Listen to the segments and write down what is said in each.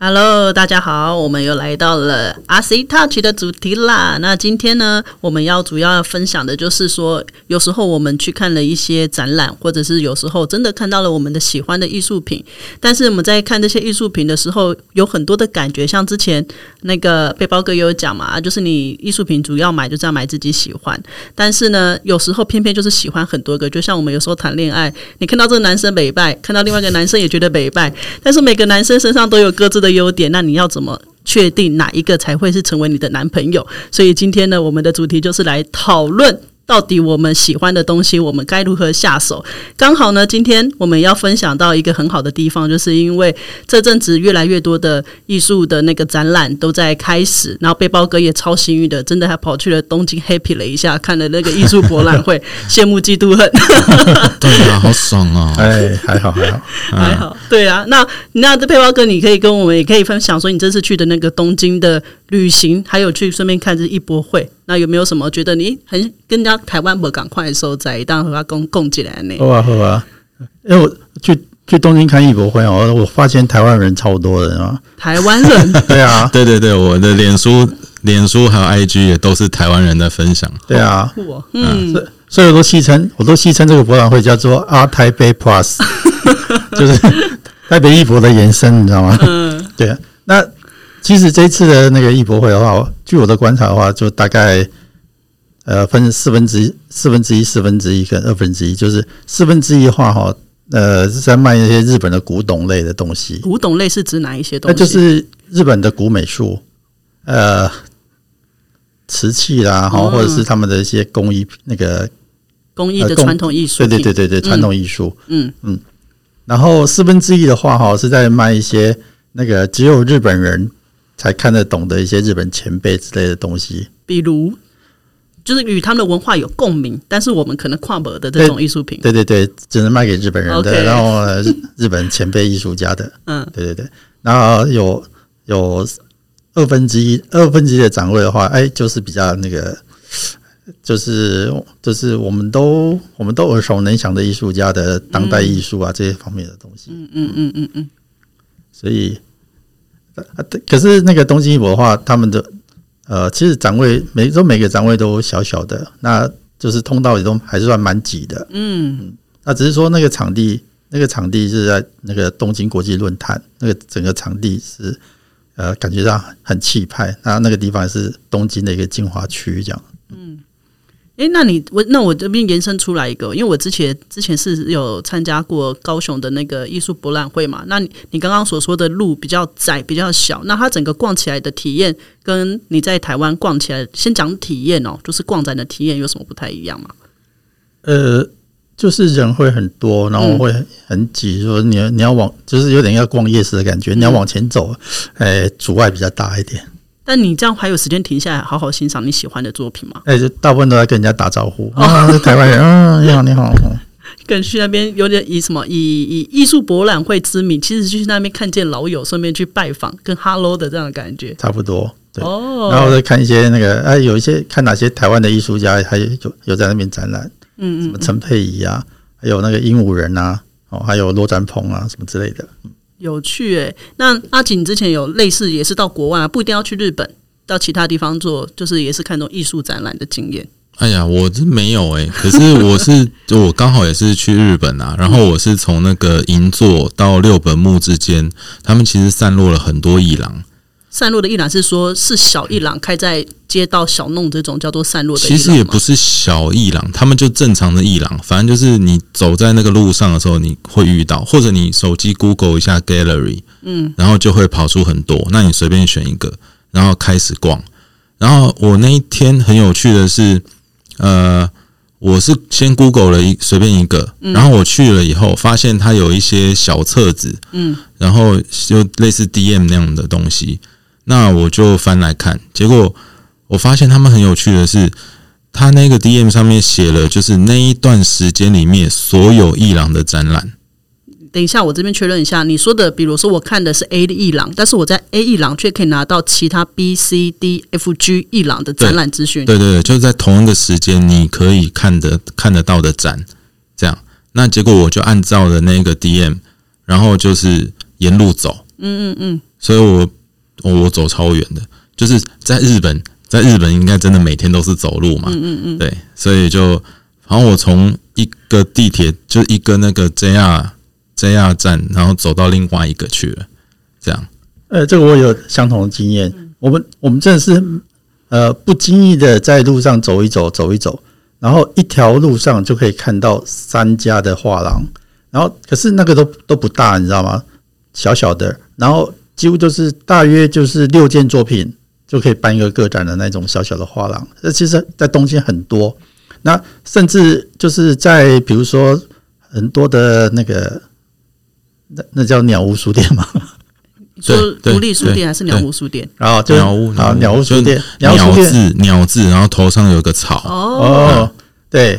Hello，大家好，我们又来到了 RC Touch 的主题啦。那今天呢，我们要主要分享的就是说，有时候我们去看了一些展览，或者是有时候真的看到了我们的喜欢的艺术品，但是我们在看这些艺术品的时候，有很多的感觉。像之前那个背包哥也有讲嘛，就是你艺术品主要买就是要买自己喜欢，但是呢，有时候偏偏就是喜欢很多个。就像我们有时候谈恋爱，你看到这个男生美败，看到另外一个男生也觉得美败，但是每个男生身上都有各自的。优点，那你要怎么确定哪一个才会是成为你的男朋友？所以今天呢，我们的主题就是来讨论。到底我们喜欢的东西，我们该如何下手？刚好呢，今天我们要分享到一个很好的地方，就是因为这阵子越来越多的艺术的那个展览都在开始，然后背包哥也超幸运的，真的还跑去了东京 happy 了一下，看了那个艺术博览会，羡慕嫉妒恨。对啊，好爽啊！哎，还好还好还好。对啊，那那这背包哥，你可以跟我们也可以分享说，你这次去的那个东京的旅行，还有去顺便看这艺博会。那有没有什么觉得你很跟人家台湾不赶快的时候，在一旦和他共共进来呢？好啊好啊，因为我去去东京看艺博会哦，我发现台湾人超多的啊。台湾人？对啊，对对对，我的脸书、脸书还有 IG 也都是台湾人的分享。对啊，嗯，所以我都戏称，我都戏称这个博览会叫做阿台北 Plus，就是台北艺博的延伸，你知道吗？嗯，对啊，那。其实这次的那个艺博会的话，据我的观察的话，就大概呃分四分之一、四分之一、四分之一跟二分之一，就是四分之一的话哈，呃是在卖一些日本的古董类的东西。古董类是指哪一些东西？那就是日本的古美术，呃，瓷器啦，哈，或者是他们的一些工艺，那个工艺的传统艺术。对对对对对，传统艺术。嗯嗯。然后四分之一的话哈，是在卖一些那个只有日本人。才看得懂的一些日本前辈之类的东西，比如就是与他们的文化有共鸣，但是我们可能跨博的这种艺术品，对对对，只能卖给日本人的，然后日本前辈艺术家的，嗯，对对对，然后有有二分之一二分之一的展位的话，哎，就是比较那个，就是就是我们都我们都耳熟能详的艺术家的当代艺术啊这些方面的东西，嗯嗯嗯嗯嗯，所以。可是那个东京艺博的话，他们的呃，其实展位每都每个展位都小小的，那就是通道也都还是算蛮挤的。嗯，那只是说那个场地，那个场地是在那个东京国际论坛，那个整个场地是呃，感觉上很气派。那那个地方是东京的一个精华区，这样。嗯。哎，那你我那我这边延伸出来一个，因为我之前之前是有参加过高雄的那个艺术博览会嘛。那你你刚刚所说的路比较窄、比较小，那它整个逛起来的体验，跟你在台湾逛起来，先讲体验哦，就是逛展的体验有什么不太一样吗？呃，就是人会很多，然后会很挤，说你要你要往，就是有点要逛夜市的感觉，你要往前走，哎，阻碍比较大一点。但你这样还有时间停下来好好欣赏你喜欢的作品吗？哎，就大部分都在跟人家打招呼啊，台湾人啊，你好，你好。跟去那边有点以什么以以艺术博览会之名，其实去那边看见老友，顺便去拜访，跟 hello 的这样的感觉，差不多。对，然后再看一些那个，哎，有一些看哪些台湾的艺术家，还有有有在那边展览，嗯嗯，什么陈佩仪啊，还有那个鹦鹉人啊，哦，还有罗展鹏啊，什么之类的。有趣诶，那阿锦之前有类似也是到国外啊，不一定要去日本，到其他地方做，就是也是看中艺术展览的经验。哎呀，我这没有诶，可是我是就我刚好也是去日本啊，然后我是从那个银座到六本木之间，他们其实散落了很多艺廊。散落的一廊是说，是小一廊开在街道小弄这种叫做散落的。其实也不是小一廊，他们就正常的一廊，反正就是你走在那个路上的时候，你会遇到，或者你手机 Google 一下 Gallery，嗯，然后就会跑出很多，那你随便选一个，然后开始逛。然后我那一天很有趣的是，呃，我是先 Google 了一随便一个，然后我去了以后，发现它有一些小册子，嗯，然后就类似 DM 那样的东西。那我就翻来看，结果我发现他们很有趣的是，他那个 DM 上面写了，就是那一段时间里面所有伊朗的展览。等一下，我这边确认一下，你说的，比如说我看的是 A 的伊朗，但是我在 A 伊朗却可以拿到其他 B、C、D、F、G 伊朗的展览资讯。对对对，就是在同一个时间你可以看得看得到的展，这样。那结果我就按照了那个 DM，然后就是沿路走。嗯嗯嗯。所以我我走超远的，就是在日本，在日本应该真的每天都是走路嘛。嗯嗯嗯。对，所以就，然后我从一个地铁，就一个那个 JR。JR 站，然后走到另外一个去了，这样。呃，这个我有相同的经验。我们我们真的是呃不经意的在路上走一走，走一走，然后一条路上就可以看到三家的画廊，然后可是那个都都不大，你知道吗？小小的，然后几乎就是大约就是六件作品就可以办一个个展的那种小小的画廊。那其实，在东京很多，那甚至就是在比如说很多的那个。那那叫鸟屋书店吗？说独立书店还是鸟屋书店？然后就鸟屋啊，鸟屋书店，鸟字鸟字，然后头上有个草。哦，对，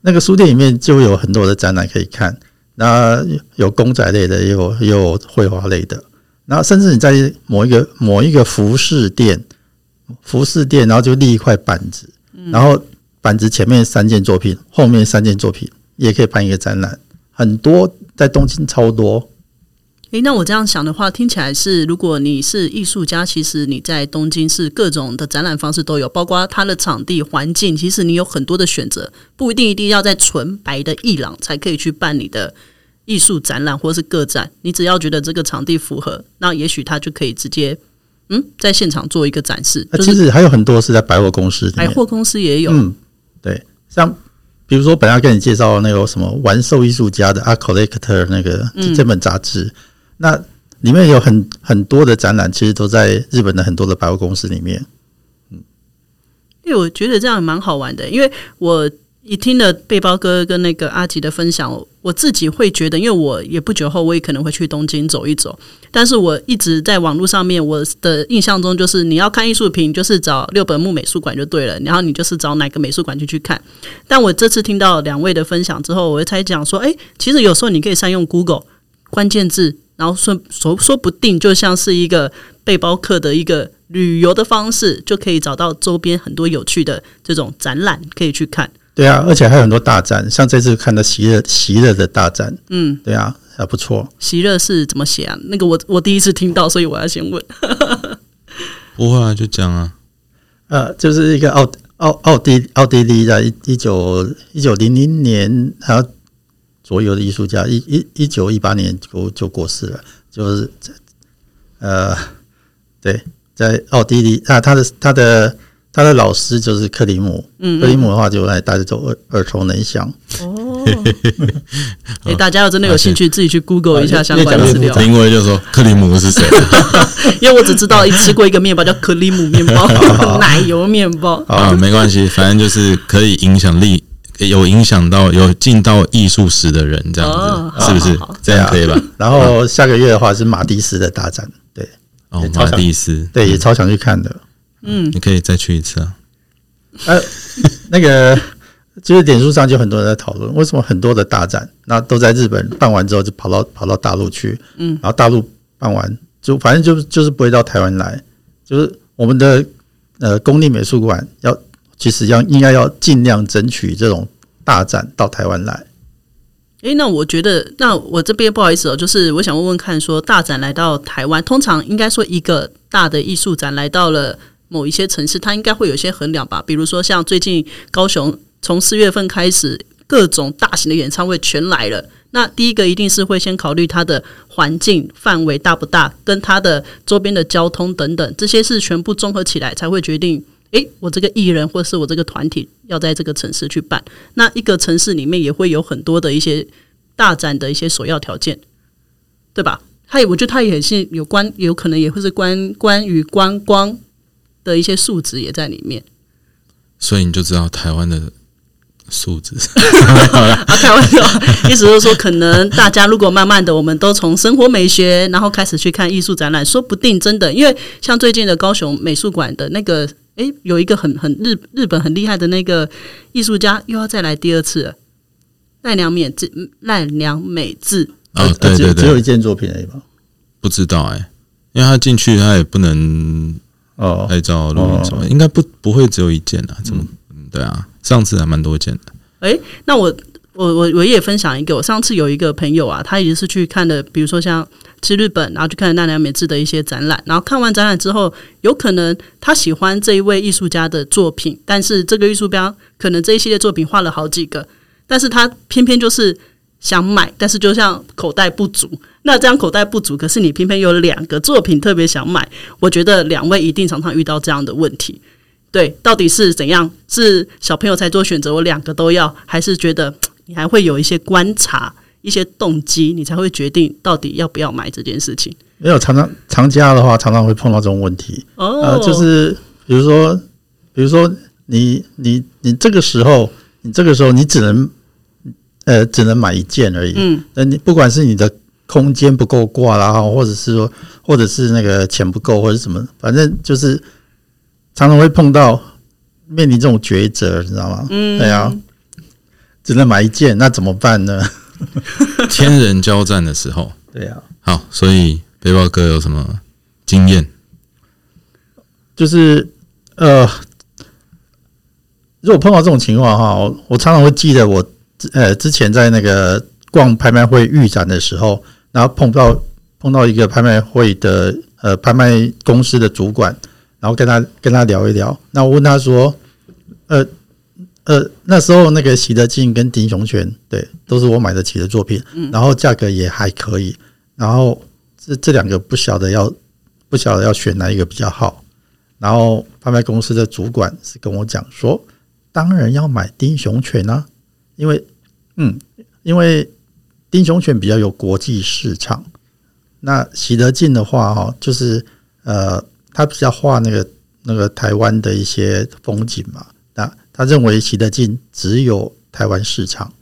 那个书店里面就有很多的展览可以看，那有公仔类的，也有也有绘画类的，然后甚至你在某一个某一个服饰店，服饰店，然后就立一块板子，然后板子前面三件作品，后面三件作品也可以办一个展览，很多。在东京超多，诶，那我这样想的话，听起来是，如果你是艺术家，其实你在东京是各种的展览方式都有，包括它的场地环境，其实你有很多的选择，不一定一定要在纯白的艺廊才可以去办你的艺术展览或是个展，你只要觉得这个场地符合，那也许他就可以直接嗯在现场做一个展示。其实还有很多是在百货公司，百货公司也有，嗯，对，像。比如说，本来跟你介绍那个什么玩兽艺术家的《A Collector》那个这本杂志，那里面有很很多的展览，其实都在日本的很多的百货公司里面。嗯，因为我觉得这样蛮好玩的，因为我。你听了背包哥跟那个阿吉的分享，我自己会觉得，因为我也不久后我也可能会去东京走一走，但是我一直在网络上面，我的印象中就是你要看艺术品，就是找六本木美术馆就对了，然后你就是找哪个美术馆就去看。但我这次听到两位的分享之后，我才讲说，哎，其实有时候你可以善用 Google 关键字，然后说说说不定就像是一个背包客的一个旅游的方式，就可以找到周边很多有趣的这种展览可以去看。对啊，而且还有很多大战，像这次看到席勒席勒的大战，嗯，对啊，还不错。席勒是怎么写啊？那个我我第一次听到，所以我要先问。不会啊，就讲啊。呃，就是一个奥奥奥地奥地利的，一一九一九零零年还有左右的艺术家，一一一九一八年就就过世了，就是呃，对，在奥地利，那他的他的。他的老师就是克里姆，克里姆的话就来大家都耳耳熟能详。哦，哎，大家要真的有兴趣，自己去 Google 一下相关资料。因为就说克里姆是谁？因为我只知道一吃过一个面包叫克里姆面包，奶油面包。啊，没关系，反正就是可以影响力有影响到有进到艺术史的人，这样子是不是？这样可以吧？然后下个月的话是马蒂斯的大战，对，哦，马蒂斯，对，也超想去看的。嗯，你可以再去一次啊。呃，那个就是点数上就很多人在讨论，为什么很多的大展那都在日本办完之后就跑到跑到大陆去，嗯，然后大陆办完就反正就就是不会到台湾来，就是我们的呃公立美术馆要其实要应该要尽量争取这种大展到台湾来。诶，那我觉得，那我这边不好意思哦，就是我想问问看，说大展来到台湾，通常应该说一个大的艺术展来到了。某一些城市，它应该会有些衡量吧，比如说像最近高雄从四月份开始，各种大型的演唱会全来了。那第一个一定是会先考虑它的环境范围大不大，跟它的周边的交通等等，这些是全部综合起来才会决定。诶，我这个艺人或是我这个团体要在这个城市去办。那一个城市里面也会有很多的一些大展的一些首要条件，对吧？它也我觉得它也是有关，有可能也会是关关于观光。的一些数值也在里面，所以你就知道台湾的数字，啊，开玩笑，意思是说，可能大家如果慢慢的，我们都从生活美学，然后开始去看艺术展览，说不定真的，因为像最近的高雄美术馆的那个，诶，有一个很很日日本很厉害的那个艺术家，又要再来第二次了，奈良美智，奈良美智，啊，对对对，只有一件作品而已吧？不知道哎，因为他进去他也不能哦，拍照录影什么，应该不不会只有一件啊？怎么？对啊。上次还蛮多件的。哎，那我我我我也分享一个，我上次有一个朋友啊，他也是去看的，比如说像去日本，然后去看奈良美智的一些展览，然后看完展览之后，有可能他喜欢这一位艺术家的作品，但是这个艺术标可能这一系列作品画了好几个，但是他偏偏就是想买，但是就像口袋不足，那这样口袋不足，可是你偏偏有两个作品特别想买，我觉得两位一定常常遇到这样的问题。对，到底是怎样？是小朋友才做选择，我两个都要，还是觉得你还会有一些观察、一些动机，你才会决定到底要不要买这件事情？没有常常常家的话，常常会碰到这种问题。哦，就是比如说，比如说你你你这个时候，你这个时候你只能呃只能买一件而已。嗯，那你不管是你的空间不够挂啦，或者是说，或者是那个钱不够，或者什么，反正就是。常常会碰到面临这种抉择，你知道吗？嗯，对啊，只能买一件，那怎么办呢？天人交战的时候，对啊。好，所以背包哥有什么经验？就是呃，如果碰到这种情况哈，我常常会记得我呃之前在那个逛拍卖会预展的时候，然后碰到碰到一个拍卖会的呃拍卖公司的主管。然后跟他跟他聊一聊，那我问他说：“呃呃，那时候那个习德进跟丁雄泉，对，都是我买得起的作品，然后价格也还可以。然后这这两个不晓得要不晓得要选哪一个比较好。然后拍卖公司的主管是跟我讲说，当然要买丁雄犬啊，因为嗯，因为丁雄犬比较有国际市场。那习德进的话，哈，就是呃。”他比较画那个那个台湾的一些风景嘛，那他认为习德进只有台湾市场，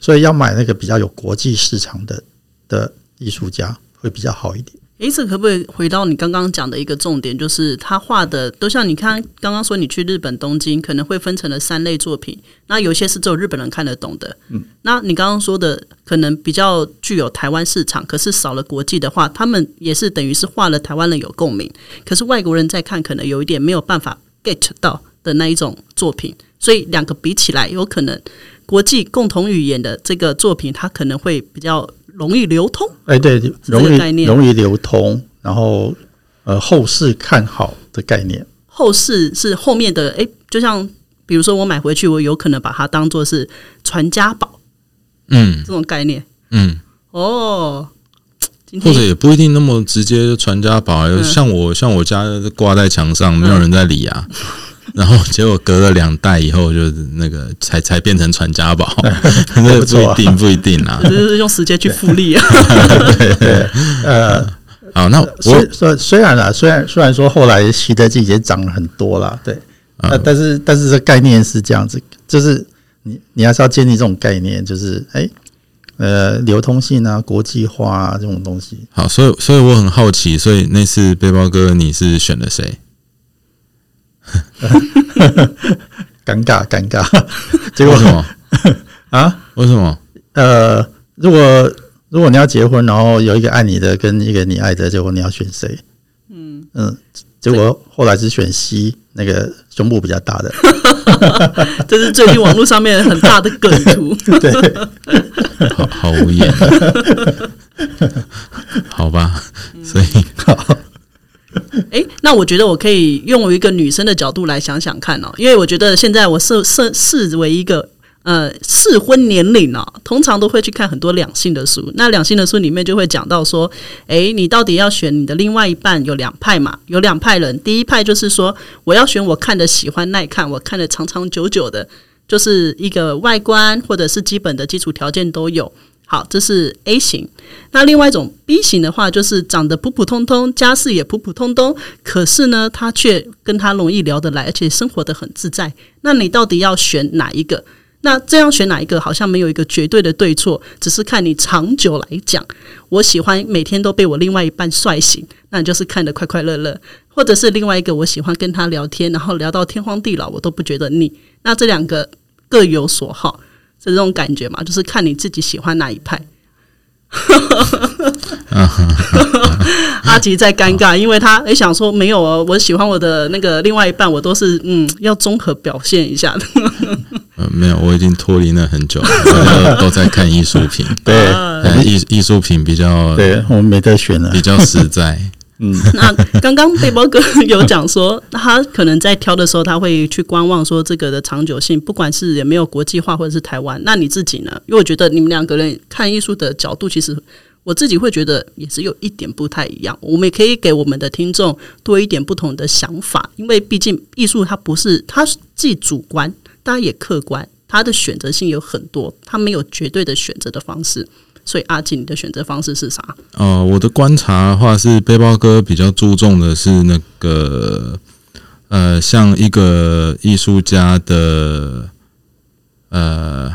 所以要买那个比较有国际市场的的艺术家会比较好一点。诶，这可不可以回到你刚刚讲的一个重点，就是他画的都像你看刚刚说你去日本东京可能会分成了三类作品，那有些是只有日本人看得懂的，嗯，那你刚刚说的可能比较具有台湾市场，可是少了国际的话，他们也是等于是画了台湾人有共鸣，可是外国人在看可能有一点没有办法 get 到的那一种作品，所以两个比起来，有可能国际共同语言的这个作品，它可能会比较。容易流通，哎，对，容易容易流通，然后呃，后市看好的概念，后市是后面的，哎，就像比如说我买回去，我有可能把它当做是传家宝，嗯，这种概念，嗯，哦，或者也不一定那么直接传家宝，像我像我家挂在墙上，没有人在理啊。然后结果隔了两代以后，就是那个才才变成传家宝，那不一定不一定啊，就是用时间去复利啊。对，呃，好，那我虽虽然啦，虽然虽然说后来习得季节涨了很多了，对，呃，但是但是这概念是这样子，就是你你还是要建立这种概念，就是哎，呃，流通性啊，国际化啊这种东西。好，所以所以我很好奇，所以那次背包哥你是选了谁？尴尬，尴尬。结果什么 啊？为什么？呃，如果如果你要结婚，然后有一个爱你的跟一个你爱的，结果你要选谁？嗯嗯，结果后来是选 C，那个胸部比较大的。这是最近网络上面很大的梗图。对，好好无言。好吧，所以。哎，那我觉得我可以用一个女生的角度来想想看哦，因为我觉得现在我视视视为一个呃适婚年龄哦，通常都会去看很多两性的书。那两性的书里面就会讲到说，哎，你到底要选你的另外一半有两派嘛？有两派人，第一派就是说我要选我看的喜欢耐看，我看的长长久久的，就是一个外观或者是基本的基础条件都有。好，这是 A 型。那另外一种 B 型的话，就是长得普普通通，家世也普普通通，可是呢，他却跟他容易聊得来，而且生活的很自在。那你到底要选哪一个？那这样选哪一个，好像没有一个绝对的对错，只是看你长久来讲。我喜欢每天都被我另外一半帅醒，那你就是看得快快乐乐；或者是另外一个，我喜欢跟他聊天，然后聊到天荒地老，我都不觉得腻。那这两个各有所好，这种感觉嘛？就是看你自己喜欢哪一派。阿吉在尴尬，因为他也想说没有哦，我喜欢我的那个另外一半，我都是嗯要综合表现一下的。呃，没有，我已经脱离那很久了，都在看艺术品。对，艺艺术品比较，对我们没得选了，比较实在。嗯，那刚刚背包哥 有讲说，他可能在挑的时候，他会去观望说这个的长久性，不管是有没有国际化或者是台湾。那你自己呢？因为我觉得你们两个人看艺术的角度，其实我自己会觉得也是有一点不太一样。我们也可以给我们的听众多一点不同的想法，因为毕竟艺术它不是它既主观，当然也客观，它的选择性有很多，它没有绝对的选择的方式。所以阿锦，的选择方式是啥？哦，我的观察的话是，背包哥比较注重的是那个，呃，像一个艺术家的，呃，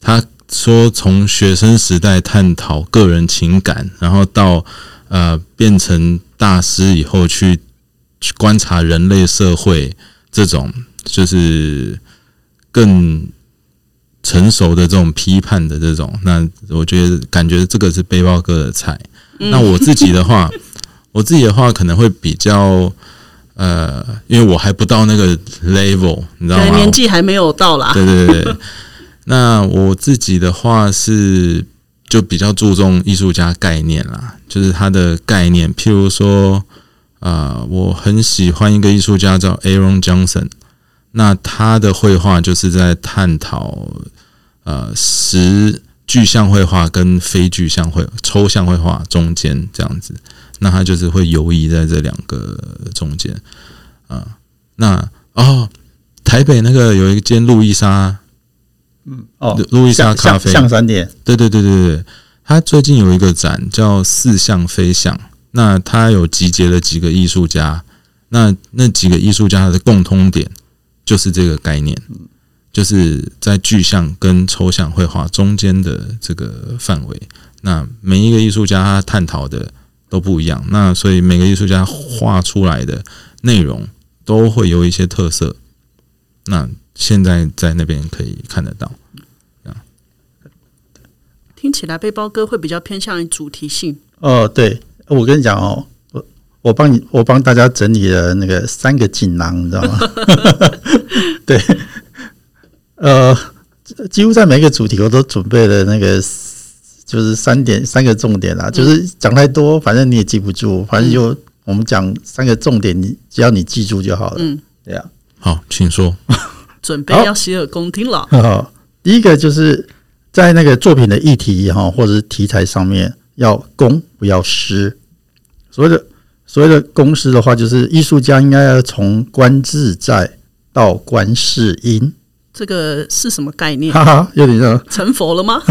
他说从学生时代探讨个人情感，然后到呃变成大师以后去去观察人类社会，这种就是更。成熟的这种批判的这种，那我觉得感觉这个是背包哥的菜。那我自己的话，我自己的话可能会比较呃，因为我还不到那个 level，你知道吗？年纪还没有到啦。对对对。那我自己的话是就比较注重艺术家概念啦，就是他的概念。譬如说，啊，我很喜欢一个艺术家叫 Aaron Johnson。那他的绘画就是在探讨，呃，实具象绘画跟非具象绘抽象绘画中间这样子。那他就是会游移在这两个中间，啊，那哦，台北那个有一间路易莎，嗯，哦，路易莎咖啡。象山店，对对对对对，他最近有一个展叫似象非象，那他有集结了几个艺术家，那那几个艺术家的共通点。就是这个概念，就是在具象跟抽象绘画中间的这个范围。那每一个艺术家他探讨的都不一样，那所以每个艺术家画出来的内容都会有一些特色。那现在在那边可以看得到。听起来背包哥会比较偏向于主题性。哦，对，我跟你讲哦。我帮你，我帮大家整理了那个三个锦囊，你知道吗？对，呃，几乎在每个主题我都准备了那个，就是三点三个重点啦。就是讲太多，反正你也记不住，反正就我们讲三个重点，你只要你记住就好了。嗯，对呀。好，请说。准备要洗耳恭听了。好，第一个就是在那个作品的议题哈，或者是题材上面要公不要私，所谓的。所谓的公式的话，就是艺术家应该要从观自在到观世音。这个是什么概念？哈哈，有点像成佛了吗？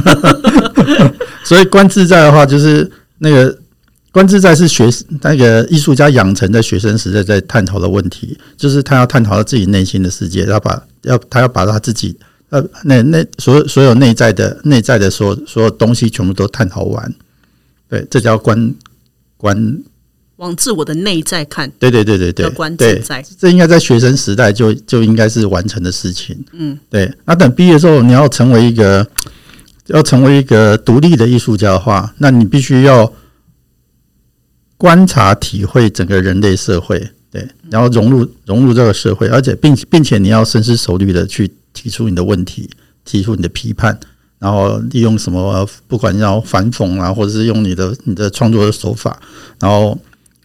所以观自在的话，就是那个观自在是学那个艺术家养成在学生时代在探讨的问题，就是他要探讨他自己内心的世界，要把要他要把他自己呃那那所有所有内在的内在的所所有东西全部都探讨完。对，这叫观观。往自我的内在看，对对对对对，观自在，这应该在学生时代就就应该是完成的事情。嗯，对。那等毕业之后，你要成为一个要成为一个独立的艺术家的话，那你必须要观察、体会整个人类社会，对，然后融入融入这个社会，而且并并且你要深思熟虑的去提出你的问题，提出你的批判，然后利用什么，不管要反讽啊，或者是用你的你的创作的手法，然后。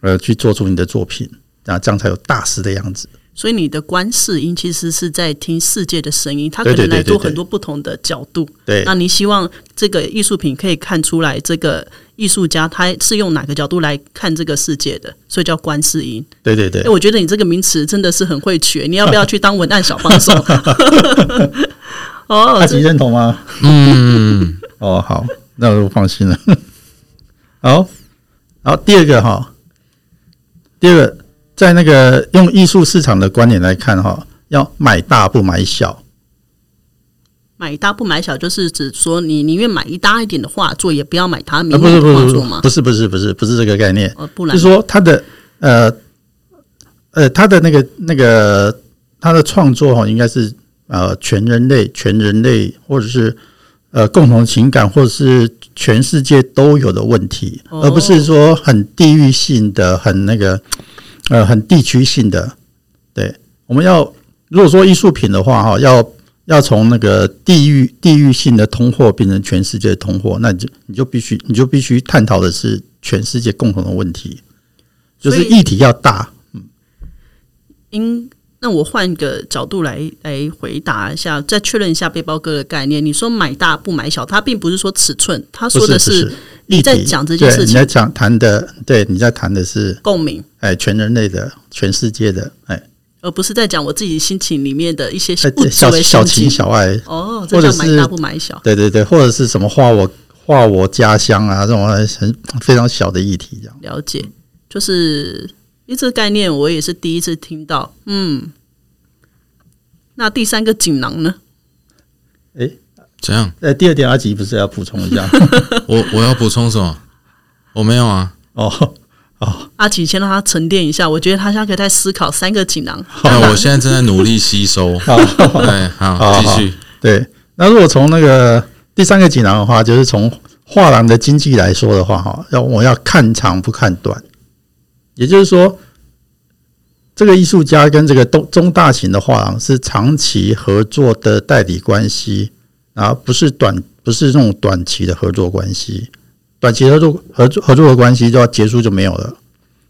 呃，去做出你的作品，啊，这样才有大师的样子。所以你的观世音其实是在听世界的声音，它可能来做很多不同的角度。对，那你希望这个艺术品可以看出来，这个艺术家他是用哪个角度来看这个世界的？所以叫观世音。对对对，我觉得你这个名词真的是很会取，你要不要去当文案小帮手？哦，阿吉认同吗？嗯，哦，好，那我就放心了。好，然后第二个哈。第二个，在那个用艺术市场的观点来看，哈，要买大不买小，买大不买小，就是指说你宁愿买一大一点的画作，也不要买它明啊，不显的是不是不画作不是不是不是不是这个概念，呃，不然就是说他的呃呃他的那个那个他的创作哈，应该是呃全人类全人类或者是呃共同情感或者是全世界都有的问题，哦而不是说很地域性的很那个呃很地区性的。对，我们要如果说艺术品的话哈，要要从那个地域地域性的通货变成全世界的通货，那你就你就必须你就必须探讨的是全世界共同的问题，就是议题要大。嗯应那我换个角度来来回答一下，再确认一下背包哥的概念。你说买大不买小，他并不是说尺寸，他说的是你在讲这件事情你在讲谈的，对，你在谈的是共鸣，哎全人类的、全世界的哎而不是在讲我自己心情里面的一些小小情。小爱，哦，这或者买大不买小。对对对，或者是什么画我画我家乡啊这种很非常小的议题这样。了解，就是因为这个概念我也是第一次听到。嗯，那第三个锦囊呢？怎样？呃，第二点阿吉不是要补充一下 我我要补充什么？我没有啊。哦哦阿奇先让他沉淀一下，我觉得他现在可以在思考三个锦囊。那我现在正在努力吸收。对，好，好继续。对，那如果从那个第三个锦囊的话，就是从画廊的经济来说的话，哈，要我要看长不看短，也就是说，这个艺术家跟这个中中大型的画廊是长期合作的代理关系，啊，不是短不是这种短期的合作关系，短期合作合作合作的关系就要结束就没有了。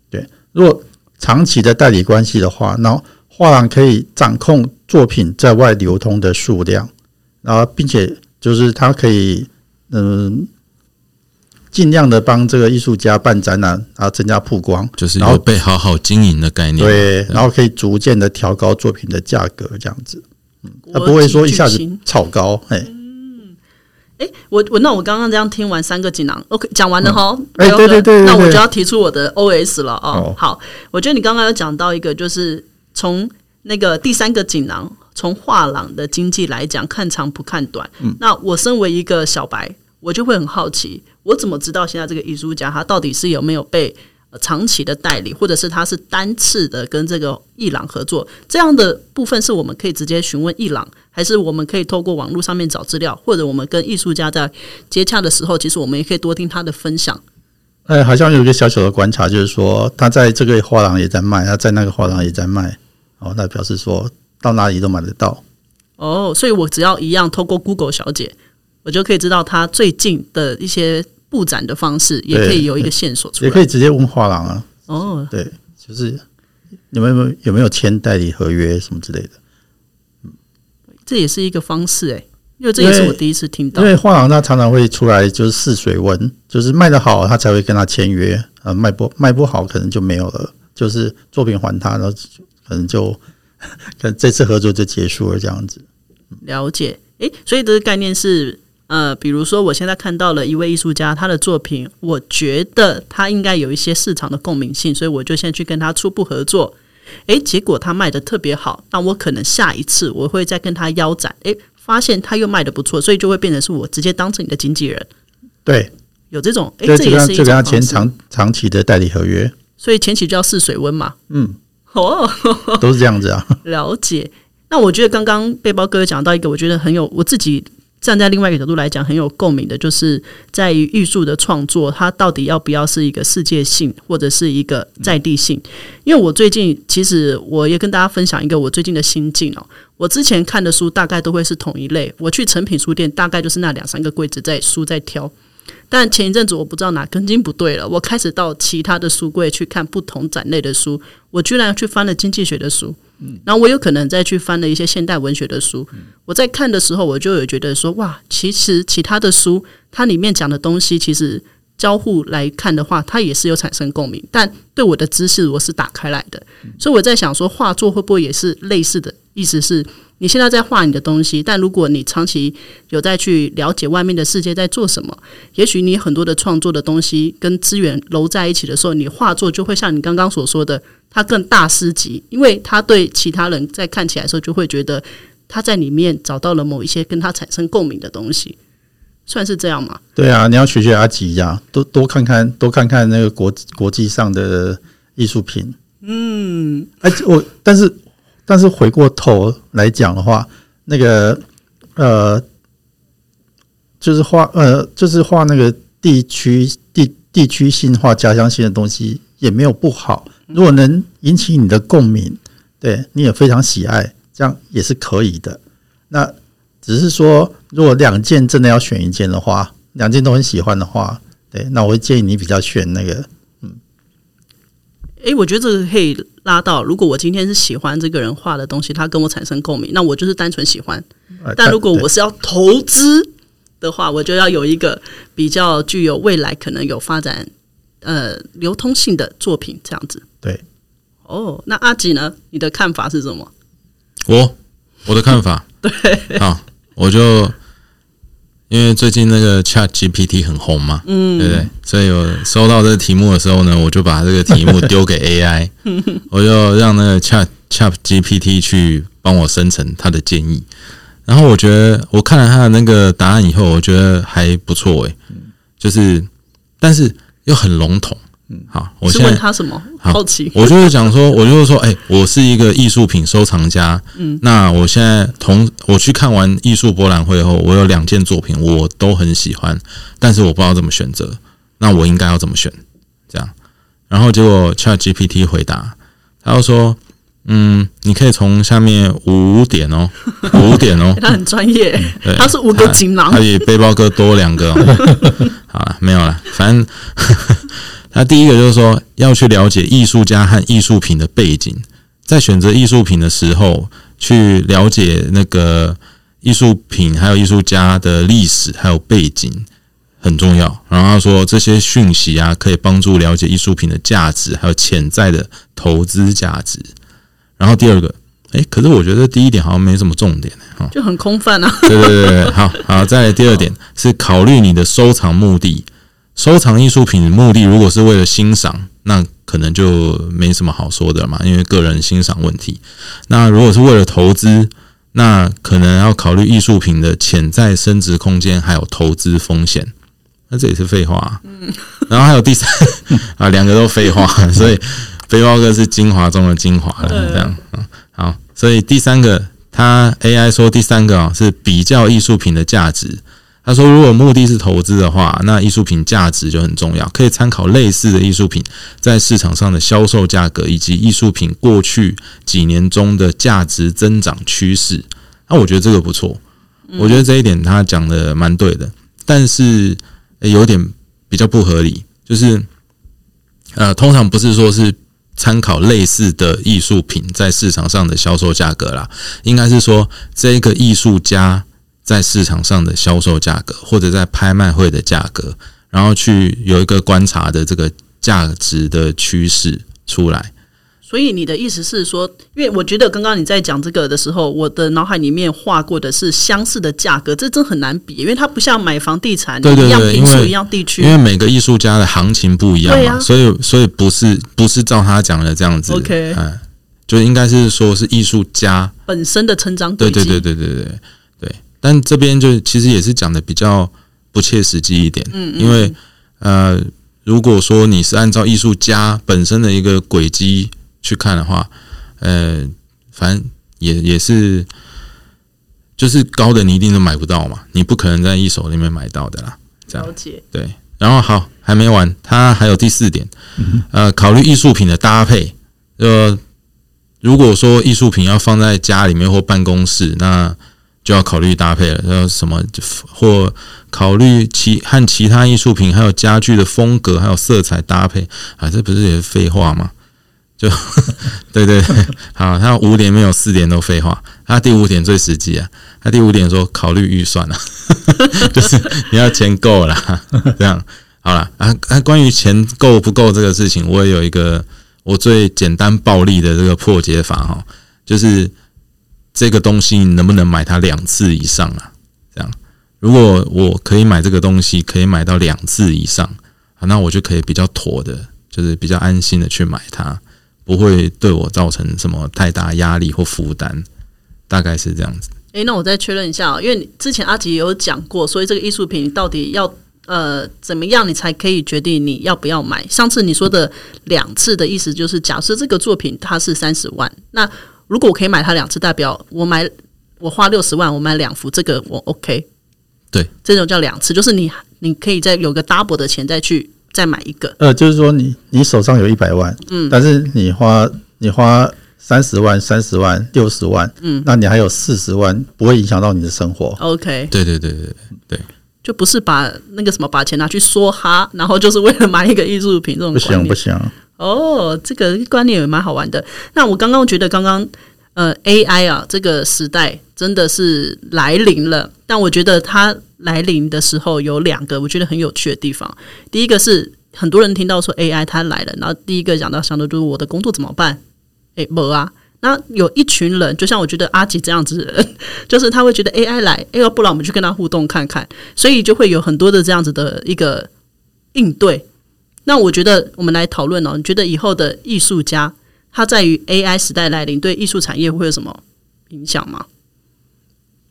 对，如果长期的代理关系的话，那画廊可以掌控作品在外流通的数量，然后并且就是它可以嗯尽量的帮这个艺术家办展览，然后增加曝光，就是然后有被好好经营的概念。对，然后可以逐渐的调高作品的价格，这样子，它国不会说一下子炒高，哎，哎，我我那我刚刚这样听完三个锦囊，OK，讲完了哈。哎对对对对对那我就要提出我的 OS 了哦。哦。好，我觉得你刚刚有讲到一个，就是从那个第三个锦囊，从画廊的经济来讲，看长不看短。嗯。那我身为一个小白，我就会很好奇，我怎么知道现在这个艺术家他到底是有没有被？呃长期的代理，或者是他是单次的跟这个艺廊合作，这样的部分是我们可以直接询问艺廊，还是我们可以透过网络上面找资料，或者我们跟艺术家在接洽的时候，其实我们也可以多听他的分享。哎，好像有一个小小的观察，就是说他在这个画廊也在卖，他在那个画廊也在卖，哦，那表示说到哪里都买得到。哦，所以我只要一样透过 Google 小姐，我就可以知道他最近的一些布展的方式，也可以有一个线索出来也可。以直接问画廊啊，哦，对，就是有没有有没有签代理合约什么之类的。这也是一个方式哎，因为这也是我第一次听到因。为画廊他常常会出来就是试水温，就是卖得好他才会跟他签约，呃，卖不卖不好可能就没有了，就是作品还他，然后可能就 可能这次合作就结束了这样子。了解，诶，所以这个概念是，呃，比如说我现在看到了一位艺术家，他的作品，我觉得他应该有一些市场的共鸣性，所以我就先去跟他初步合作。诶，结果他卖的特别好，那我可能下一次我会再跟他腰斩，诶，发现他又卖的不错，所以就会变成是我直接当成你的经纪人，对，有这种，诶，对，这也是一就跟他签长长期的代理合约，所以前期就要试水温嘛。嗯，哦，都是这样子啊。了解。那我觉得刚刚背包哥讲到一个，我觉得很有我自己站在另外一个角度来讲很有共鸣的，就是在于艺术的创作，它到底要不要是一个世界性或者是一个在地性？因为我最近其实我也跟大家分享一个我最近的心境哦。我之前看的书大概都会是同一类，我去成品书店大概就是那两三个柜子在书在挑。但前一阵子我不知道哪根筋不对了，我开始到其他的书柜去看不同展类的书，我居然去翻了经济学的书，然后我有可能再去翻了一些现代文学的书。我在看的时候，我就有觉得说，哇，其实其他的书它里面讲的东西，其实交互来看的话，它也是有产生共鸣，但对我的知识我是打开来的，所以我在想说，画作会不会也是类似的意思是？你现在在画你的东西，但如果你长期有在去了解外面的世界在做什么，也许你很多的创作的东西跟资源揉在一起的时候，你画作就会像你刚刚所说的，他更大师级，因为他对其他人在看起来的时候就会觉得他在里面找到了某一些跟他产生共鸣的东西，算是这样吗？对啊，你要学学阿吉呀，多多看看，多看看那个国国际上的艺术品。嗯，哎，我但是但是回过头来讲的话，那个呃，就是画呃，就是画那个地区地地区性画家乡性的东西也没有不好，如果能引起你的共鸣，对你也非常喜爱，这样也是可以的。那只是说，如果两件真的要选一件的话，两件都很喜欢的话，对，那我会建议你比较选那个。嗯诶，我觉得这个可以拉到，如果我今天是喜欢这个人画的东西，他跟我产生共鸣，那我就是单纯喜欢。但如果我是要投资的话，我就要有一个比较具有未来可能有发展呃流通性的作品，这样子。对。哦，那阿吉呢？你的看法是什么？我我的看法，对，好，我就。因为最近那个 Chat GPT 很红嘛，嗯，对不对？所以我收到这个题目的时候呢，我就把这个题目丢给 AI，我就让那个 Chat Chat GPT 去帮我生成他的建议。然后我觉得我看了他的那个答案以后，我觉得还不错诶，就是，但是又很笼统。好，我是问他什么？好奇，我就是讲说，我就是说，哎，我是一个艺术品收藏家。嗯，那我现在同我去看完艺术博览会后，我有两件作品，我都很喜欢，但是我不知道怎么选择。那我应该要怎么选？这样，然后结果 Chat GPT 回答，他又说，嗯，你可以从下面五点哦，五点哦，他很专业，他是五个锦囊，他比背包哥多两个。好了，没有了，反正。他第一个就是说，要去了解艺术家和艺术品的背景，在选择艺术品的时候，去了解那个艺术品还有艺术家的历史还有背景很重要。然后他说，这些讯息啊，可以帮助了解艺术品的价值还有潜在的投资价值。然后第二个，哎，可是我觉得第一点好像没什么重点哈，就很空泛啊。对对对对，好好，再来第二点是考虑你的收藏目的。收藏艺术品的目的，如果是为了欣赏，那可能就没什么好说的嘛，因为个人欣赏问题。那如果是为了投资，那可能要考虑艺术品的潜在升值空间，还有投资风险。那这也是废话。嗯。然后还有第三 啊，两个都废话，所以背包哥是精华中的精华了。这样啊，好，所以第三个，他 AI 说第三个啊是比较艺术品的价值。他说：“如果目的是投资的话，那艺术品价值就很重要，可以参考类似的艺术品在市场上的销售价格，以及艺术品过去几年中的价值增长趋势。那我觉得这个不错，我觉得这一点他讲的蛮对的，但是有点比较不合理，就是呃，通常不是说是参考类似的艺术品在市场上的销售价格啦，应该是说这个艺术家。”在市场上的销售价格，或者在拍卖会的价格，然后去有一个观察的这个价值的趋势出来。所以你的意思是说，因为我觉得刚刚你在讲这个的时候，我的脑海里面画过的是相似的价格，这真很难比，因为它不像买房地产一样平数一样地区，因为每个艺术家的行情不一样嘛，所以所以不是不是照他讲的这样子，OK，嗯，就应该是说是艺术家本身的成长对对对对对对。但这边就其实也是讲的比较不切实际一点，嗯，因为呃，如果说你是按照艺术家本身的一个轨迹去看的话，呃，反正也也是，就是高的你一定都买不到嘛，你不可能在一手里面买到的啦。这样，对。然后好，还没完，它还有第四点，呃，考虑艺术品的搭配。呃，如果说艺术品要放在家里面或办公室，那就要考虑搭配了，要什么或考虑其和其他艺术品还有家具的风格还有色彩搭配啊，这不是也是废话吗？就 对对对，好，他五点没有四点都废话，他第五点最实际啊，他第五点说考虑预算啊，就是你要钱够了，这样好了啊啊，关于钱够不够这个事情，我也有一个我最简单暴力的这个破解法哈，就是。这个东西能不能买它两次以上啊？这样，如果我可以买这个东西，可以买到两次以上，那我就可以比较妥的，就是比较安心的去买它，不会对我造成什么太大压力或负担，大概是这样子。诶，那我再确认一下，因为之前阿吉有讲过，所以这个艺术品到底要呃怎么样，你才可以决定你要不要买？上次你说的两次的意思就是，假设这个作品它是三十万，那如果我可以买它两次，代表我买我花六十万，我买两幅，这个我 OK。对，这种叫两次，就是你你可以再有个 double 的钱再去再买一个。呃，就是说你你手上有一百万，嗯，但是你花你花三十万、三十万、六十万，嗯，那你还有四十万，不会影响到你的生活。OK，对对对对对，就不是把那个什么把钱拿去梭哈，然后就是为了买一个艺术品这种不行不行，哦，这个观念也蛮好玩的。那我刚刚觉得，刚刚呃 AI 啊，这个时代真的是来临了。但我觉得它来临的时候有两个我觉得很有趣的地方。第一个是很多人听到说 AI 它来了，然后第一个讲到想到就是我的工作怎么办？诶，没啊。那有一群人，就像我觉得阿吉这样子，就是他会觉得 AI 来，哎，要不然我们去跟他互动看看，所以就会有很多的这样子的一个应对。那我觉得我们来讨论哦，你觉得以后的艺术家他在于 AI 时代来临，对艺术产业会有什么影响吗？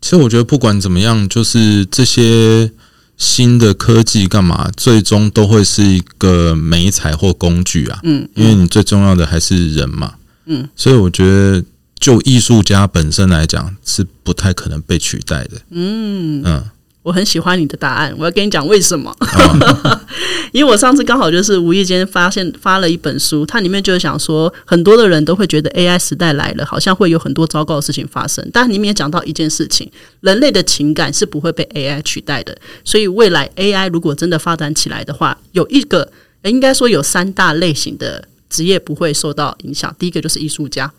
其实我觉得不管怎么样，就是这些新的科技干嘛，最终都会是一个美材或工具啊。嗯，因为你最重要的还是人嘛。嗯，所以我觉得就艺术家本身来讲，是不太可能被取代的。嗯嗯，我很喜欢你的答案，我要跟你讲为什么。因为我上次刚好就是无意间发现发了一本书，它里面就是想说，很多的人都会觉得 AI 时代来了，好像会有很多糟糕的事情发生。但里面也讲到一件事情，人类的情感是不会被 AI 取代的。所以未来 AI 如果真的发展起来的话，有一个呃应该说有三大类型的职业不会受到影响。第一个就是艺术家。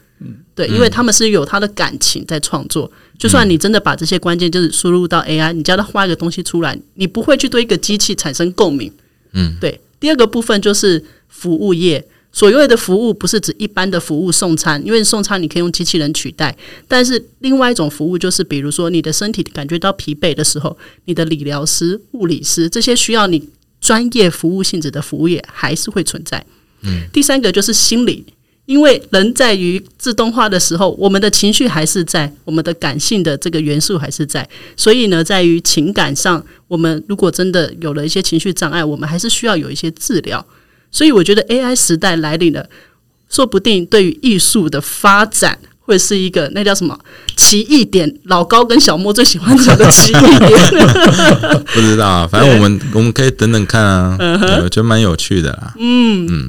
对，因为他们是有他的感情在创作。就算你真的把这些关键就是输入到 AI，你叫他画一个东西出来，你不会去对一个机器产生共鸣。嗯，对。第二个部分就是服务业，所谓的服务不是指一般的服务送餐，因为送餐你可以用机器人取代。但是另外一种服务就是，比如说你的身体感觉到疲惫的时候，你的理疗师、物理师这些需要你专业服务性质的服务业还是会存在。嗯，第三个就是心理。因为人在于自动化的时候，我们的情绪还是在，我们的感性的这个元素还是在，所以呢，在于情感上，我们如果真的有了一些情绪障碍，我们还是需要有一些治疗。所以我觉得 AI 时代来临了，说不定对于艺术的发展会是一个那叫什么奇异点。老高跟小莫最喜欢讲的奇异点，不知道啊，反正我们我们可以等等看啊，对我觉得蛮有趣的啦。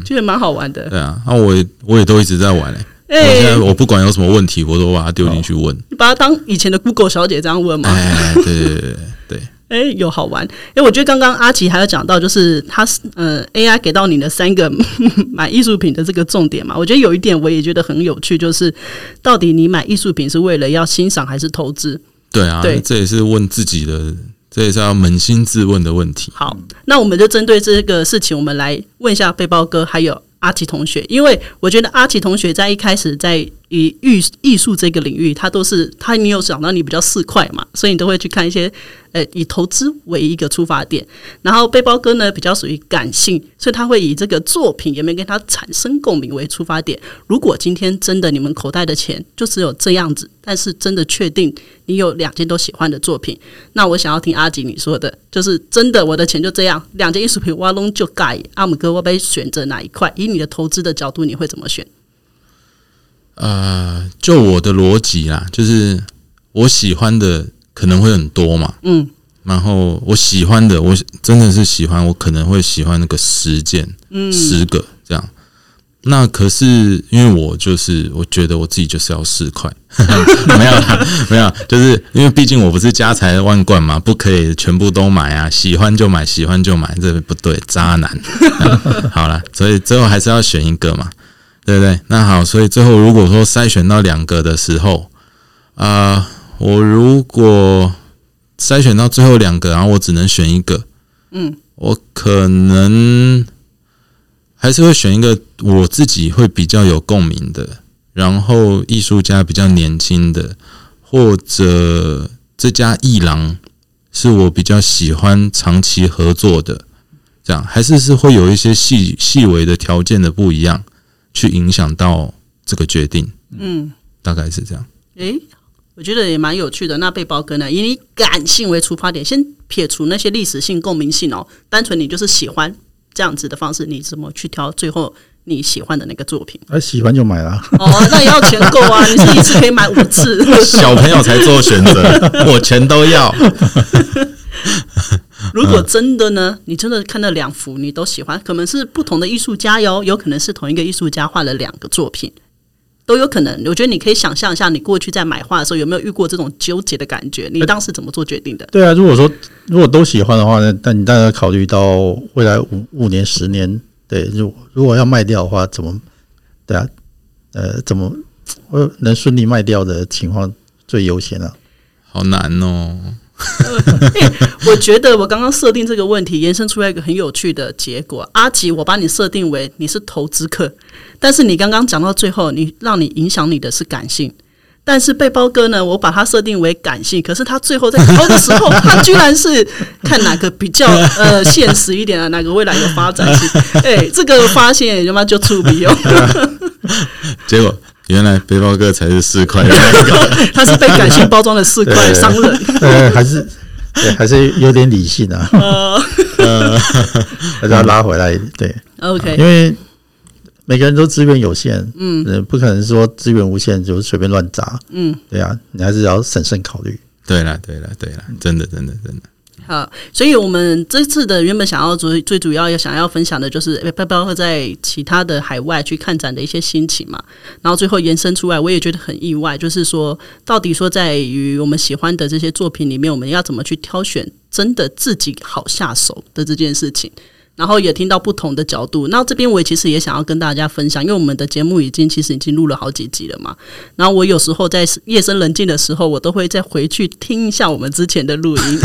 觉得蛮好玩的。对啊，那我也我也都一直在玩诶、我哎、现在我不管有什么问题，我都把它丢进去问。你把它当以前的 Google 小姐这样问嘛？哎，对对对对对，哎、有好玩。哎、我觉得刚刚阿奇还有讲到，就是他呃 AI 给到你的三个 买艺术品的这个重点嘛，我觉得有一点我也觉得很有趣，就是到底你买艺术品是为了要欣赏还是投资？对啊，对这也是问自己的，这也是要扪心自问的问题。好，那我们就针对这个事情，我们来问一下背包哥还有阿奇同学，因为我觉得阿奇同学在一开始在以艺艺术这个领域，他都是他你有想到你比较市侩嘛，所以你都会去看一些呃以投资为一个出发点，然后背包哥呢比较属于感性，所以他会以这个作品有没有跟他产生共鸣为出发点。如果今天真的你们口袋的钱就只有这样子，但是真的确定你有两件都喜欢的作品，那我想要听阿吉你说的，就是真的我的钱就这样，两件艺术品挖窿就盖，阿姆哥我被选择哪一块？以你的投资的角度，你会怎么选？呃，就我的逻辑啦，就是我喜欢的可能会很多嘛，嗯，然后我喜欢的，我真的是喜欢，我可能会喜欢那个十件，嗯，十个这样。那可是因为我就是我觉得我自己就是要四块，没有啦，没有，就是因为毕竟我不是家财万贯嘛，不可以全部都买啊，喜欢就买，喜欢就买，这不对，渣男。好了，所以最后还是要选一个嘛，对不对？那好，所以最后如果说筛选到两个的时候，啊、我如果筛选到最后两个，然后我只能选一个，嗯，我可能还是会选一个我自己会比较有共鸣的，然后艺术家比较年轻的，或者这家艺廊是我比较喜欢长期合作的，这样还是是会有一些细细微的条件的不一样，去影响到这个决定，嗯，大概是这样。诶、我觉得也蛮有趣的。那背包哥呢，以你感性为出发点，先撇除那些历史性、共鸣性哦，单纯你就是喜欢这样子的方式，你怎么去挑最后你喜欢的那个作品？啊，喜欢就买了。哦，那也要钱够啊！你是一次可以买五次，小朋友才做选择，我全都要。如果真的呢，你真的看到两幅你都喜欢，可能是不同的艺术家哟，有可能是同一个艺术家画了两个作品，都有可能。我觉得你可以想象一下，你过去在买画的时候有没有遇过这种纠结的感觉？你当时怎么做决定的？对啊，如果说如果都喜欢的话呢，但你当然要考虑到未来五五年、十年，对，如如果要卖掉的话，怎么对啊？呃，怎么我能顺利卖掉的情况最优先啊？好难哦。我觉得我刚刚设定这个问题，延伸出来一个很有趣的结果。阿吉，我把你设定为你是投资客，但是你刚刚讲到最后，你让你影响你的是感性。但是背包哥呢，我把他设定为感性，可是他最后在投的时候，他居然是看哪个比较呃现实一点啊，哪个未来有发展性。哎，这个发现他妈就出笔哦。结果。原来背包哥才是四块，他是被感性包装的四块商人，呃，还是还是有点理性啊，呃，还是要拉回来，对，OK，因为每个人都资源有限，嗯，不可能说资源无限就随便乱砸，嗯，对啊，你还是要审慎考虑。对了，对了，对了，真的，真的，真的。好，所以我们这次的原本想要主最主要要想要分享的就是包包括在其他的海外去看展的一些心情嘛，然后最后延伸出来，我也觉得很意外，就是说到底说在于我们喜欢的这些作品里面，我们要怎么去挑选真的自己好下手的这件事情，然后也听到不同的角度。那这边我也其实也想要跟大家分享，因为我们的节目已经其实已经录了好几集了嘛，然后我有时候在夜深人静的时候，我都会再回去听一下我们之前的录音。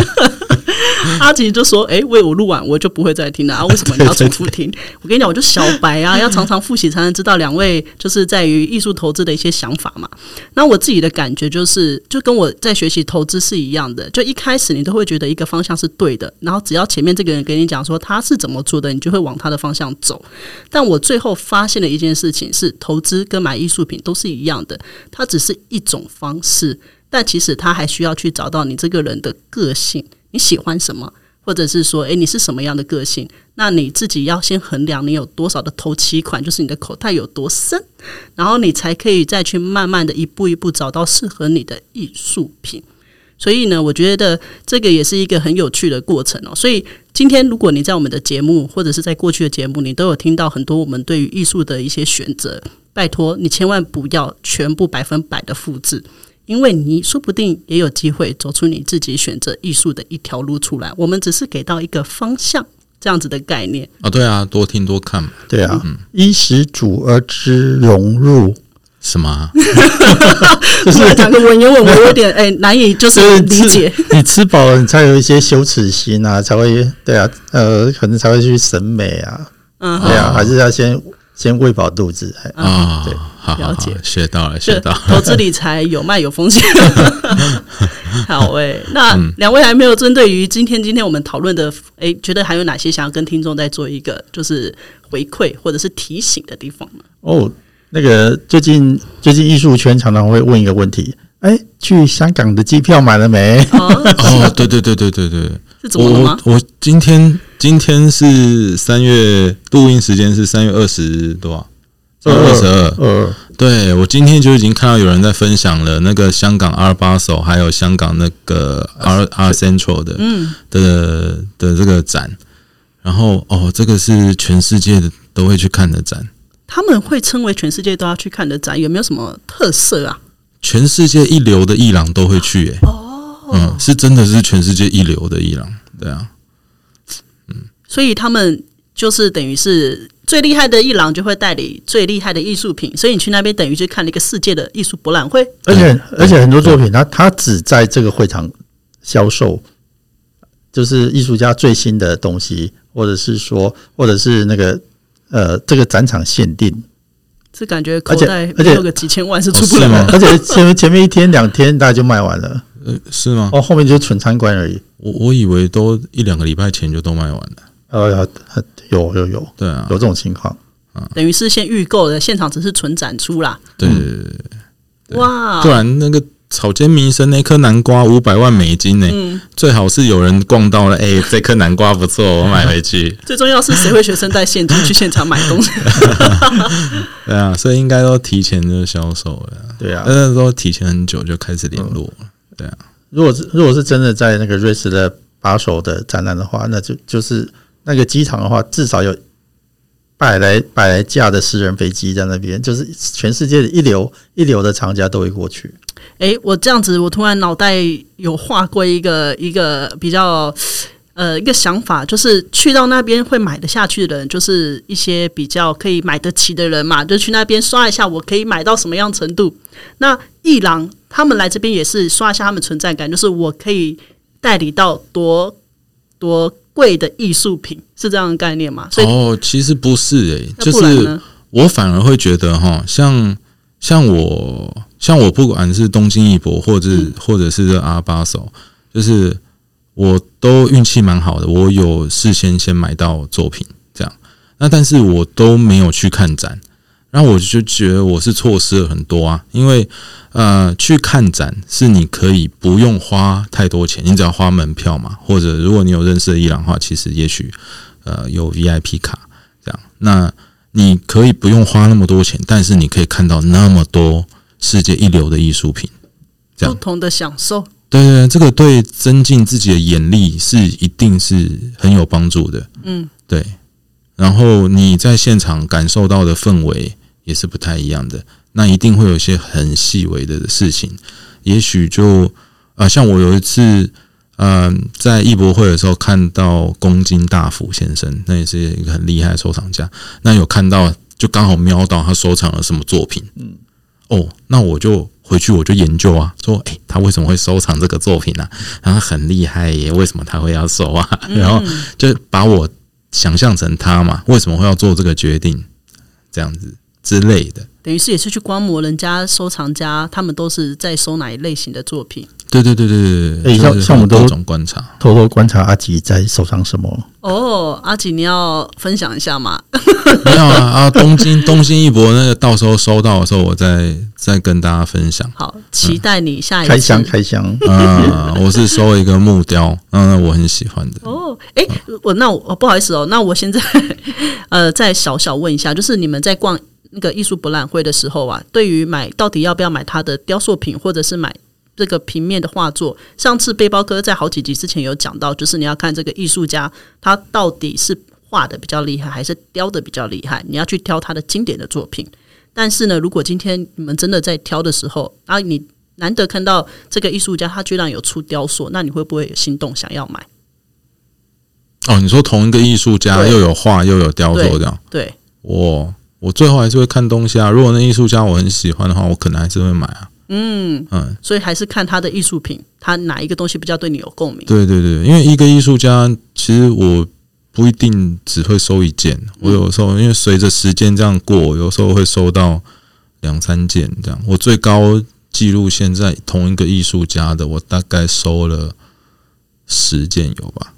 阿吉就说：“哎，为我录完，我就不会再听了啊！为什么你要重复听？我跟你讲，我就小白啊，要常常复习才能知道两位就是在于艺术投资的一些想法嘛。那我自己的感觉就是，就跟我在学习投资是一样的。就一开始你都会觉得一个方向是对的，然后只要前面这个人给你讲说他是怎么做的，你就会往他的方向走。但我最后发现的一件事情是，投资跟买艺术品都是一样的，它只是一种方式，但其实他还需要去找到你这个人的个性。”你喜欢什么，或者是说，诶，你是什么样的个性？那你自己要先衡量你有多少的投期款，就是你的口袋有多深，然后你才可以再去慢慢的一步一步找到适合你的艺术品。所以呢，我觉得这个也是一个很有趣的过程哦。所以今天如果你在我们的节目，或者是在过去的节目，你都有听到很多我们对于艺术的一些选择，拜托你千万不要全部百分百的复制。因为你说不定也有机会走出你自己选择艺术的一条路出来，我们只是给到一个方向这样子的概念啊。对啊，多听多看嘛。对啊，衣食足而知融入，什么？就是讲个文言文，我有点哎难以就是理解。你吃饱了，你才有一些羞耻心啊，才会对啊，呃，可能才会去审美啊。嗯，对啊，还是要先。先喂饱肚子啊！对，了解，学到了，学到了。投资理财有卖有风险。好诶，那两位还没有针对于今天今天我们讨论的，诶，觉得还有哪些想要跟听众再做一个就是回馈或者是提醒的地方吗？哦，那个最近最近艺术圈常常会问一个问题，哎，去香港的机票买了没？哦，对对对对对对。我我今天今天是三月录音时间是三月二十多少？二十二。嗯，对我今天就已经看到有人在分享了那个香港 R 八手，还有香港那个 R R Central 的，嗯的的这个展。然后哦，这个是全世界的都会去看的展。他们会称为全世界都要去看的展，有没有什么特色啊？全世界一流的艺廊都会去，哎。哦。嗯，是真的是全世界一流的伊朗，对啊，嗯，所以他们就是等于是最厉害的伊朗就会代理最厉害的艺术品，所以你去那边等于是看了一个世界的艺术博览会，而且而且很多作品，它它只在这个会场销售，就是艺术家最新的东西，或者是说，或者是那个呃，这个展场限定，这感觉口袋而且有个几千万是出不来的？而且前前面一天两天大家就卖完了。呃，是吗？哦，后面就是纯参观而已。我我以为都一两个礼拜前就都卖完了。呃，有有有，对啊，有这种情况啊。等于是先预购的，现场只是纯展出啦。对对对对。哇！不然那个草间弥生那颗南瓜五百万美金呢、嗯最好是有人逛到了，哎、这颗南瓜不错，我买回去。最重要是谁会学生带现金去现场买东西？对啊，所以应该都提前就销售了，对啊，但是都提前很久就开始联络了。对啊，如果是如果是真的在那个瑞士的把手的展览的话，那就就是那个机场的话，至少有百来百来架的私人飞机在那边，就是全世界的一流一流的厂家都会过去。诶，我这样子，我突然脑袋有画过一个一个比较呃一个想法，就是去到那边会买得下去的人，就是一些比较可以买得起的人嘛，就去那边刷一下，我可以买到什么样程度。那伊朗他们来这边也是刷一下他们存在感，就是我可以代理到多多贵的艺术品，是这样的概念吗？所以哦，其实不是诶、那就是？我反而会觉得哈，像像我像我不管是东京艺博，或者是、嗯或者是这阿巴手，就是我都运气蛮好的，我有事先先买到作品这样。那但是我都没有去看展，然后我就觉得我是错失了很多啊，因为呃去看展是你可以不用花太多钱，你只要花门票嘛，或者如果你有认识的伊朗话，其实也许呃有 VIP 卡这样，那你可以不用花那么多钱，但是你可以看到那么多世界一流的艺术品。这样不同的享受，对对对，这个对增进自己的眼力是一定是很有帮助的。嗯，对。然后你在现场感受到的氛围也是不太一样的，那一定会有一些很细微的事情，也许就啊、呃像我有一次，嗯、在艺博会的时候看到公斤大福先生，那也是一个很厉害的收藏家，那有看到就刚好瞄到他收藏了什么作品，嗯，哦，那我就回去我就研究啊，说诶、他为什么会收藏这个作品啊？然后很厉害耶，为什么他会要收啊？然后就把我想象成他嘛，为什么会要做这个决定？这样子之类的。等于是也是去观摩人家收藏家，他们都是在收哪一类型的作品。对对对对对像我们都各种观察。偷偷观察阿吉在收藏什么。哦，阿吉，你要分享一下吗？没有啊啊！东京东京一博那个到时候收到的时候，我再再跟大家分享。好，期待你下一次开箱开箱，啊，我是收一个木雕，嗯，那我很喜欢的。哦，诶，我那我不好意思哦，那我现在 呃再小小问一下，就是你们在逛那个艺术博览会的时候啊，对于买到底要不要买他的雕塑品，或者是买这个平面的画作，上次背包哥在好几集之前有讲到，就是你要看这个艺术家他到底是画的比较厉害，还是雕的比较厉害，你要去挑他的经典的作品。但是呢，如果今天你们真的在挑的时候，然后你难得看到这个艺术家他居然有出雕塑，那你会不会有心动想要买？哦，你说同一个艺术家又有画又有雕塑这样，对，我我最后还是会看东西啊。如果那艺术家我很喜欢的话，我可能还是会买啊。嗯，嗯，所以还是看他的艺术品，他哪一个东西比较对你有共鸣。对对对，因为一个艺术家，其实我不一定只会收一件，我有时候因为随着时间这样过，有时候会收到两三件这样。我最高记录现在同一个艺术家的，我大概收了十件有吧。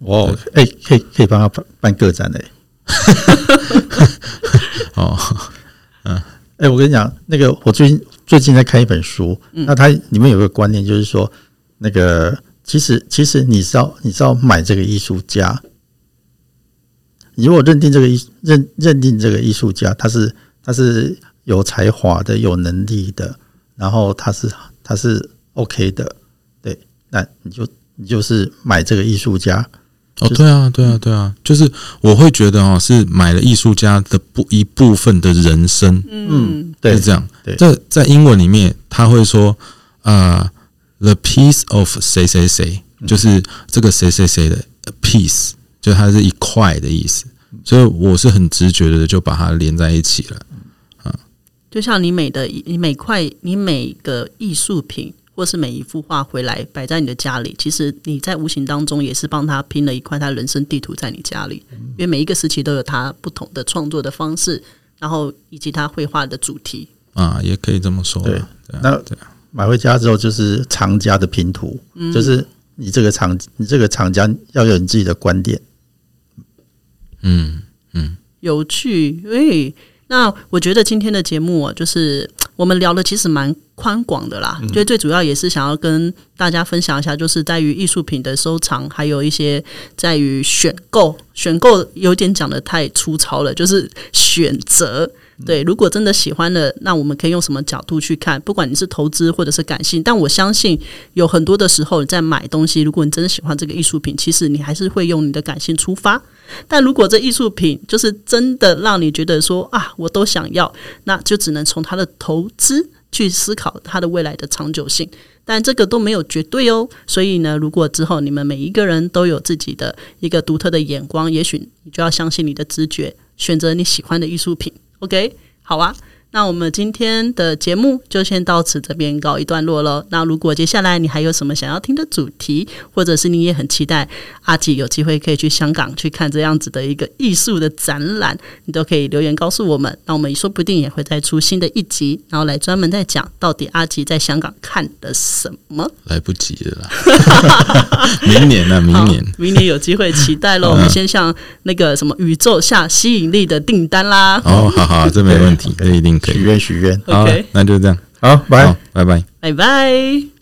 哦，哎、可以可以帮他办办个展嘞、哦，嗯哎、我跟你讲，那个我最近最近在看一本书，那它里面有个观念，就是说，那个其实其实你是要你是要买这个艺术家，你如果认定这个艺认认定这个艺术家他是他是有才华的、有能力的，然后他是他是 OK 的，对，那你就你就是买这个艺术家，哦，对啊，对啊，对啊，就是我会觉得哦，是买了艺术家的不一部分的人生，嗯，对是这样。这在在英文里面，他会说呃，the piece of 谁谁谁，就是这个谁谁谁的 piece，就它是一块的意思。所以我是很直觉的就把它连在一起了。就像你每的你每块你每个艺术品或是每一幅画回来摆在你的家里，其实你在无形当中也是帮他拼了一块他人生地图在你家里，因为每一个时期都有他不同的创作的方式，然后以及他绘画的主题。啊，也可以这么说。对那买回家之后就是藏家的拼图，就是你这个厂你这个厂家要有你自己的观点。嗯嗯，有趣，诶，那我觉得今天的节目啊，就是我们聊的其实蛮宽广的啦，就最主要也是想要跟大家分享一下，就是在于艺术品的收藏，还有一些在于选购。选购有点讲的太粗糙了，就是选择。对，如果真的喜欢了，那我们可以用什么角度去看？不管你是投资或者是感性，但我相信有很多的时候在买东西，如果你真的喜欢这个艺术品，其实你还是会用你的感性出发。但如果这艺术品就是真的让你觉得说啊，我都想要，那就只能从它的投资去思考它的未来的长久性。但这个都没有绝对哦。所以呢，如果之后你们每一个人都有自己的一个独特的眼光，也许你就要相信你的直觉，选择你喜欢的艺术品。OK，好啊。那我们今天的节目就先到此这边告一段落喽。那如果接下来你还有什么想要听的主题，或者是你也很期待阿吉有机会可以去香港去看这样子的一个艺术的展览，你都可以留言告诉我们。那我们说不定也会再出新的一集，然后来专门再讲到底阿吉在香港看的什么。来不及了啦，明年啊，明年，明年有机会期待喽。我们先向那个什么宇宙下吸引力的订单啦。哦，好好，这没问题，这一定。许愿许愿，OK，那就这样，好，拜。拜拜，拜拜。